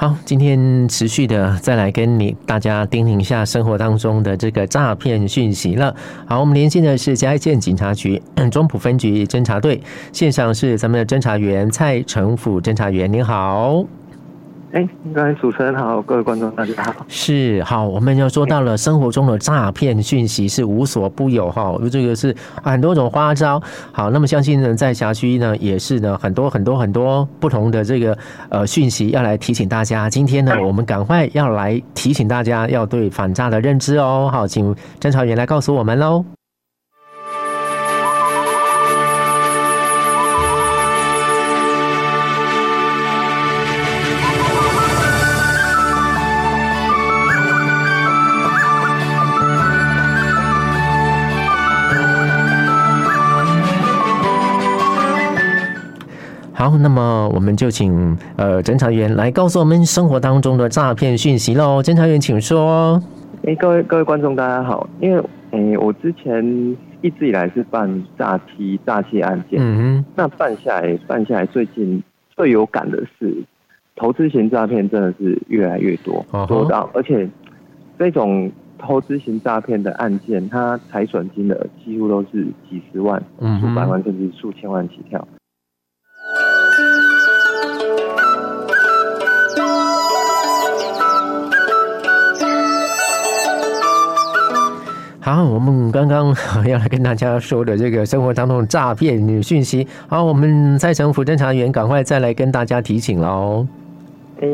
好，今天持续的再来跟你大家叮咛一下生活当中的这个诈骗讯息了。好，我们连线的是嘉义县警察局 中埔分局侦查队，线上是咱们的侦查员蔡成甫侦查员，您好。哎，各位主持人好，各位观众大家好。是好，我们又说到了生活中的诈骗讯息是无所不有哈，这个是很多种花招。好，那么相信呢，在辖区呢也是呢很多很多很多不同的这个呃讯息要来提醒大家。今天呢，我们赶快要来提醒大家要对反诈的认知哦。好，请侦查员来告诉我们喽。好，那么我们就请呃侦查员来告诉我们生活当中的诈骗讯息喽。侦查员，请说。哎，各位各位观众，大家好。因为哎，我之前一直以来是办诈欺诈欺案件，嗯哼。那办下来办下来，最近最有感的是投资型诈骗，真的是越来越多，多到而且这种投资型诈骗的案件，它财损金额几乎都是几十万、数百万，甚至数千万起跳。好，我们刚刚要来跟大家说的这个生活当中诈骗讯息，好，我们蔡成福侦查员赶快再来跟大家提醒喽。哎，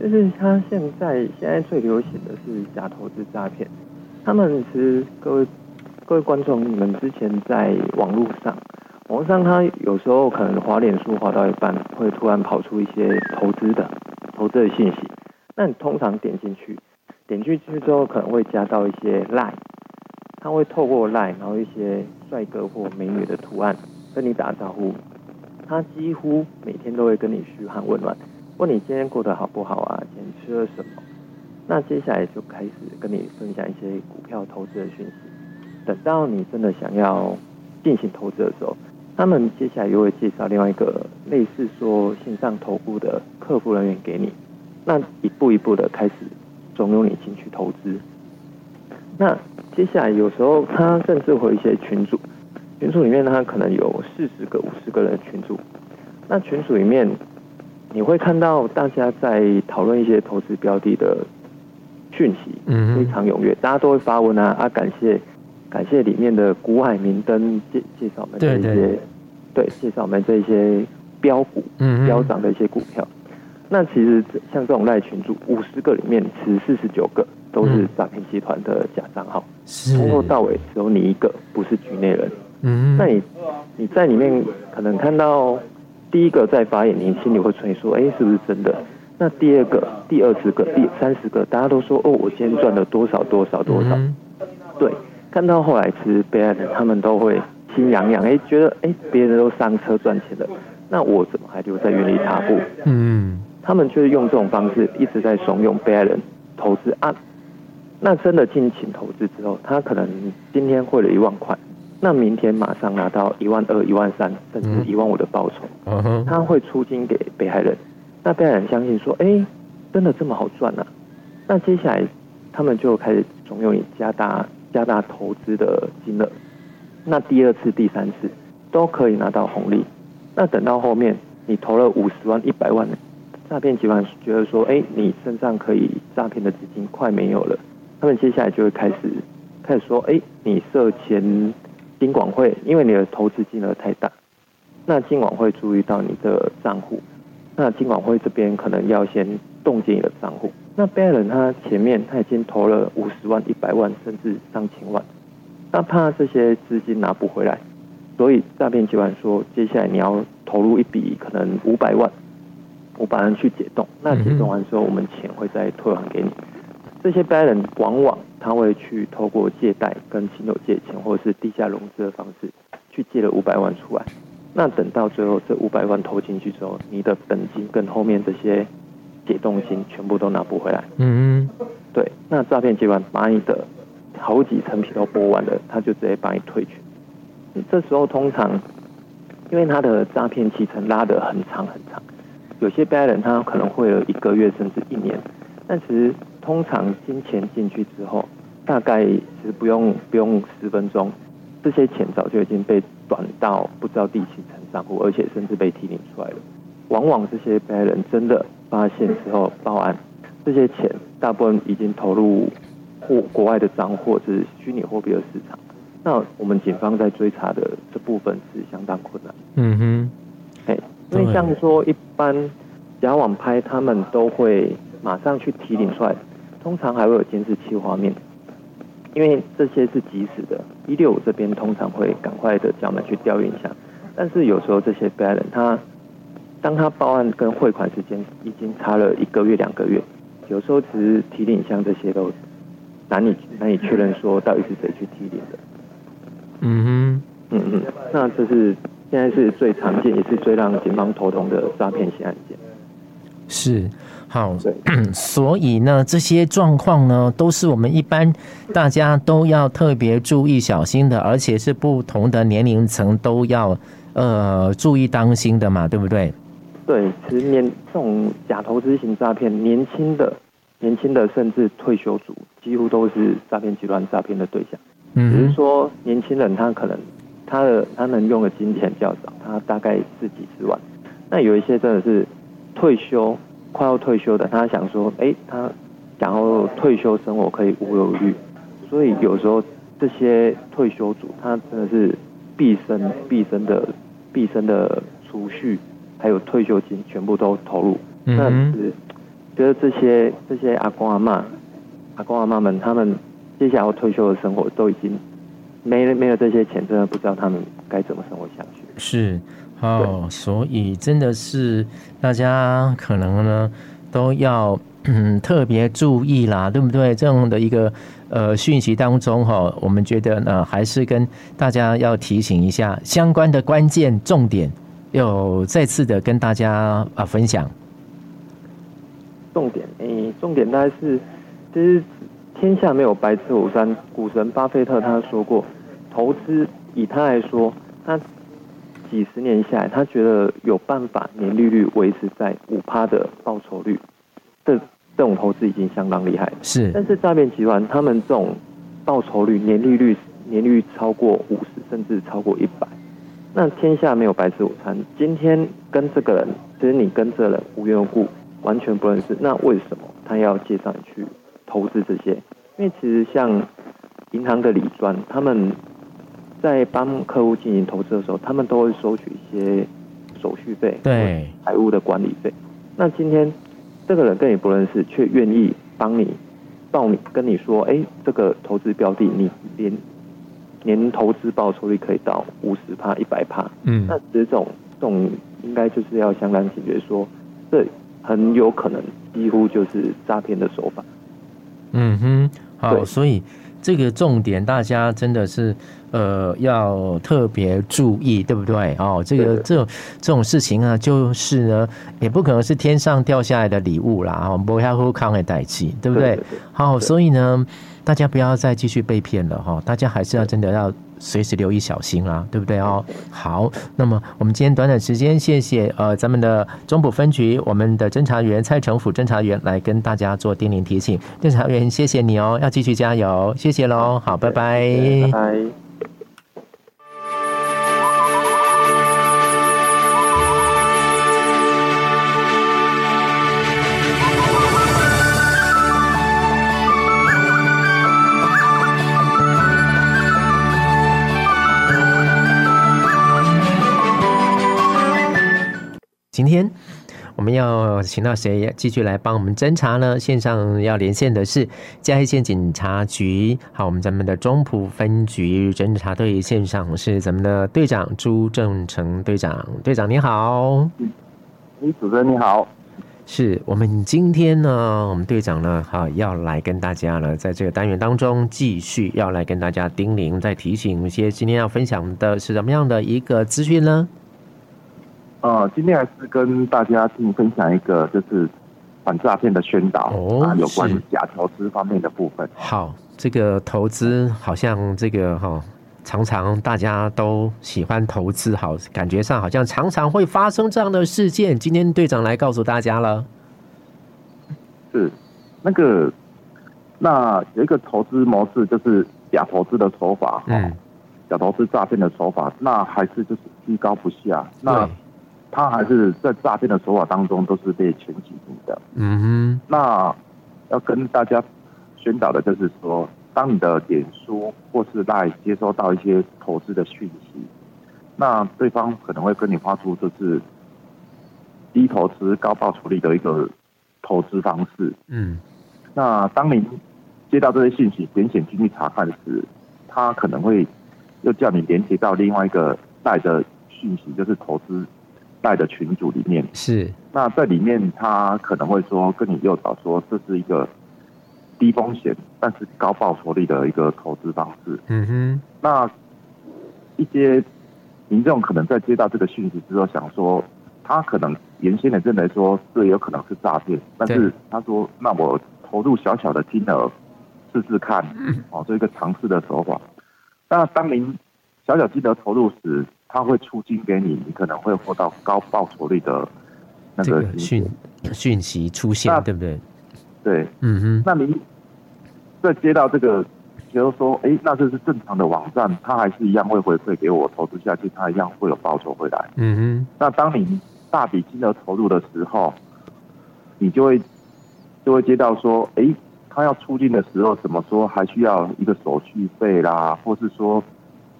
就是他现在现在最流行的是假投资诈骗，他们其实各位各位观众，你们之前在网络上，网络上他有时候可能滑脸书滑到一半，会突然跑出一些投资的投资的信息，那你通常点进去，点进去之后可能会加到一些 LINE。他会透过 LINE，然后一些帅哥或美女的图案跟你打招呼。他几乎每天都会跟你嘘寒问暖，问你今天过得好不好啊？今天吃了什么？那接下来就开始跟你分享一些股票投资的讯息。等到你真的想要进行投资的时候，他们接下来又会介绍另外一个类似说线上投顾的客服人员给你，那一步一步的开始怂恿你进去投资。那接下来有时候他甚至会有一些群组，群组里面他可能有四十个、五十个人的群组，那群组里面你会看到大家在讨论一些投资标的的讯息，嗯，非常踊跃，大家都会发文啊啊，感谢感谢里面的股海明灯介介绍我们这一些，对，介绍我们这一些标股，嗯，飙涨的一些股票。那其实像这种赖群组，五十个里面，其实四十九个都是诈骗集团的假账号，从头到尾只有你一个不是局内人。嗯，那你你在里面可能看到第一个在发言，你心里会存疑说，哎，是不是真的？那第二个、第二十个、第三十个，大家都说，哦，我今天赚了多少多少多少。对，看到后来，其实被害人他们都会心痒痒，哎，觉得哎，别人都上车赚钱了，那我怎么还留在原地踏步？嗯。他们就是用这种方式一直在怂恿被害人投资啊，那真的进行投资之后，他可能今天汇了一万块，那明天马上拿到一万二、一万三，甚至一万五的报酬，他会出金给被害人，那被害人相信说，哎，真的这么好赚呢？那接下来他们就开始怂恿你加大加大投资的金额，那第二次、第三次都可以拿到红利，那等到后面你投了五十万、一百万。诈骗集团觉得说，哎，你身上可以诈骗的资金快没有了，他们接下来就会开始开始说，哎，你涉嫌金管会，因为你的投资金额太大，那金管会注意到你的账户，那金管会这边可能要先冻结你的账户。那被害人他前面他已经投了五十万、一百万，甚至上千万，那怕这些资金拿不回来，所以诈骗集团说，接下来你要投入一笔可能五百万。我把人去解冻，那解冻完之后，我们钱会再退还给你。这些被害人往往他会去透过借贷跟亲友借钱，或者是地下融资的方式去借了五百万出来。那等到最后这五百万投进去之后，你的本金跟后面这些解冻金全部都拿不回来。嗯嗯，对。那诈骗集团把你的好几层皮都剥完了，他就直接把你退去。这时候通常因为他的诈骗期程拉得很长很长。有些被害人他可能会有一个月甚至一年，但其实通常金钱进去之后，大概其实不用不用十分钟，这些钱早就已经被转到不知道第几层账户，而且甚至被提领出来了。往往这些被害人真的发现之后报案，这些钱大部分已经投入或国外的账户或者是虚拟货币的市场。那我们警方在追查的这部分是相当困难。嗯哼，哎，因为像说一般假网拍，他们都会马上去提领出来，通常还会有监视器画面，因为这些是即时的。一六五这边通常会赶快的叫我们去调阅一下，但是有时候这些被害人他当他报案跟汇款时间已经差了一个月两个月，有时候只是提领箱这些都难以难以确认说到底是谁去提领的。嗯哼，嗯嗯，那这是现在是最常见也是最让警方头痛的诈骗性案件。是，好，所以呢，这些状况呢，都是我们一般大家都要特别注意小心的，而且是不同的年龄层都要呃注意当心的嘛，对不对？对，其实年这种假投资型诈骗，年轻的、年轻的甚至退休族，几乎都是诈骗集团诈骗的对象。只是说，年轻人他可能他的他能用的金钱较少，他大概是几十万。那有一些真的是退休快要退休的，他想说，哎，他想要退休生活可以无忧无虑，所以有时候这些退休族他真的是毕生毕生的毕生的储蓄还有退休金全部都投入。那是觉得这些这些阿公阿妈阿公阿妈们他们。接下来要退休的生活都已经没了，没有这些钱，真的不知道他们该怎么生活下去。是哦，所以真的是大家可能呢都要嗯特别注意啦，对不对？这样的一个呃讯息当中哈，我们觉得呢还是跟大家要提醒一下相关的关键重点，要再次的跟大家啊分享。重点诶，重点大概是其实。天下没有白吃午餐。股神巴菲特他说过，投资以他来说，他几十年下来，他觉得有办法年利率维持在五趴的报酬率，这这种投资已经相当厉害。是，但是诈骗集团他们这种报酬率年利率年利率超过五十，甚至超过一百。那天下没有白吃午餐。今天跟这个人，其实你跟这个人无缘无故，完全不认识，那为什么他要介绍你去？投资这些，因为其实像银行的理专，他们在帮客户进行投资的时候，他们都会收取一些手续费，对，财务的管理费。那今天这个人跟你不认识，却愿意帮你报你跟你说，哎，这个投资标的，你连年投资报酬率可以到五十帕、一百帕，嗯，那这种这种应该就是要相当警觉说，说这很有可能几乎就是诈骗的手法。嗯哼，好，所以这个重点大家真的是呃要特别注意，对不对？哦，这个这种这种事情啊，就是呢，也不可能是天上掉下来的礼物啦，哦，不要互康的代替，对不对？好，所以呢，大家不要再继续被骗了哈，大家还是要真的要。随时留意小心啊，对不对哦？好，那么我们今天短短时间，谢谢呃咱们的中埔分局我们的侦查员蔡成甫侦查员来跟大家做叮咛提醒。侦查员，谢谢你哦，要继续加油，谢谢喽，好，拜拜，拜拜。今天我们要请到谁继续来帮我们侦查呢？线上要连线的是嘉义县警察局，好，我们咱们的中埔分局侦查队线上是咱们的队长朱正成队长，队长你好。嗯，主持人你好。是我们今天呢，我们队长呢，哈，要来跟大家呢，在这个单元当中继续要来跟大家叮咛、再提醒一些，今天要分享的是什么样的一个资讯呢？呃，今天还是跟大家进行分享一个就是反诈骗的宣导、哦、啊，有关假投资方面的部分。好，这个投资好像这个哈、哦，常常大家都喜欢投资，好，感觉上好像常常会发生这样的事件。今天队长来告诉大家了，是那个，那有一个投资模式，就是假投资的手法，嗯，假投资诈骗的手法，那还是就是居高不下，那他还是在诈骗的手法当中都是被前几名的，嗯哼，那要跟大家宣导的就是说。当你的脸书或是在接收到一些投资的讯息，那对方可能会跟你发出就是低投资高报酬率的一个投资方式。嗯，那当您接到这些信息，点选进去查看时，他可能会又叫你连接到另外一个带的讯息，就是投资带的群组里面。是，那在里面他可能会说跟你诱导说这是一个。低风险但是高报酬率的一个投资方式。嗯哼。那一些民众可能在接到这个讯息之后，想说他可能原先的认为说这有可能是诈骗，但是他说那我投入小小的金额试试看，哦，做一个尝试的手法。那当您小小金额投入时，他会出金给你，你可能会获到高报酬率的那个讯讯息出现，对不对？对，嗯哼，那您在接到这个，比如说，哎，那这是正常的网站，它还是一样会回馈给我投资下去，它一样会有报酬回来。嗯哼，那当你大笔金额投入的时候，你就会就会接到说，哎，他要出金的时候，怎么说还需要一个手续费啦，或是说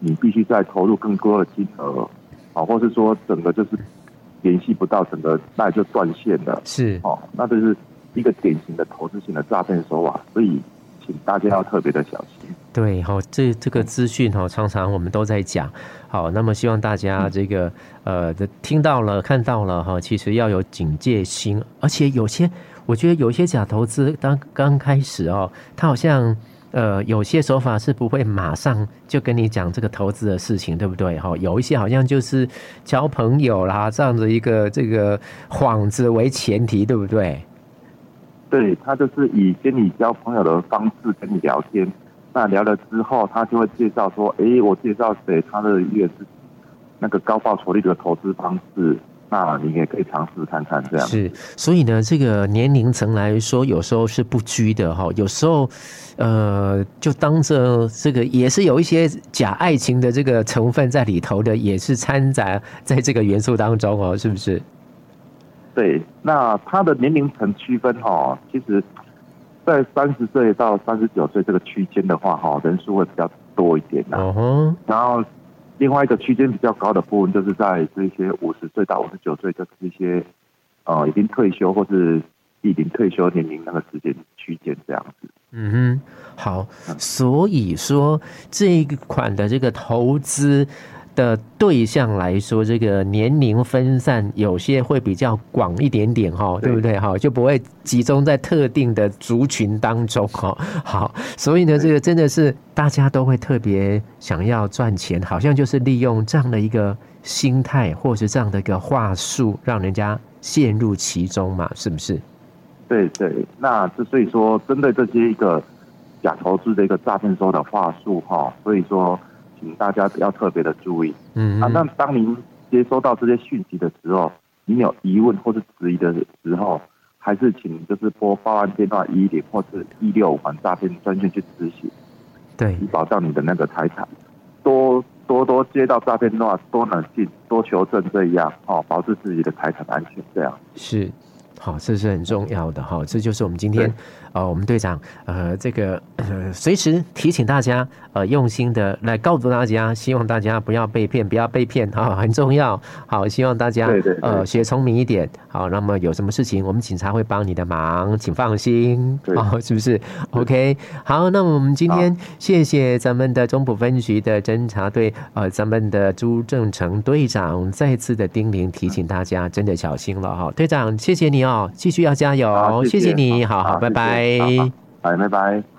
你必须再投入更多的金额，啊，或是说整个就是联系不到，整个那就断线了。是，哦，那这是。一个典型的投资型的诈骗手法，所以请大家要特别的小心。对，好，这这个资讯哈，常常我们都在讲。好，那么希望大家这个呃，听到了、看到了哈，其实要有警戒心。而且有些，我觉得有些假投资，当刚开始哦，它好像呃，有些手法是不会马上就跟你讲这个投资的事情，对不对？哈，有一些好像就是交朋友啦，这样的一个这个幌子为前提，对不对？对，他就是以跟你交朋友的方式跟你聊天，那聊了之后，他就会介绍说，哎，我介绍谁，他的月是那个高报酬率的投资方式，那你也可以尝试看看这样。是，所以呢，这个年龄层来说，有时候是不拘的哈，有时候，呃，就当着这个也是有一些假爱情的这个成分在里头的，也是掺杂在这个元素当中哦，是不是？对，那他的年龄层区分哈，其实，在三十岁到三十九岁这个区间的话哈，人数会比较多一点呐。Uh huh. 然后另外一个区间比较高的部分，就是在这些五十岁到五十九岁，就是一些呃已经退休或是已经退休年龄那个时间区间这样子。嗯哼，好，所以说这一款的这个投资。的对象来说，这个年龄分散有些会比较广一点点哈，对不对哈？就不会集中在特定的族群当中哈。好，所以呢，这个真的是大家都会特别想要赚钱，好像就是利用这样的一个心态，或是这样的一个话术，让人家陷入其中嘛，是不是？对对，那之所以说针对这些一个假投资的一个诈骗说的话术哈，所以说。请大家要特别的注意，嗯啊，那当您接收到这些讯息的时候，您有疑问或是质疑的时候，还是请就是拨报案电话一一零或是一六五反诈骗专线去咨询，对，以保障你的那个财产。多多多接到诈骗电话，多冷静，多求证，这样哦，保持自己的财产安全，这样是。好，这是很重要的哈，这就是我们今天呃，我们队长呃，这个呃，随时提醒大家呃，用心的来告诉大家，希望大家不要被骗，不要被骗哈，很重要。好，希望大家呃学聪明一点。好，那么有什么事情，我们警察会帮你的忙，请放心。好，是不是？OK。好，那我们今天谢谢咱们的中埔分局的侦查队呃，咱们的朱正成队长再次的叮咛提醒大家，真的小心了哈，队长，谢谢你哦。继续要加油，谢谢，谢谢你，好好，拜拜，拜拜。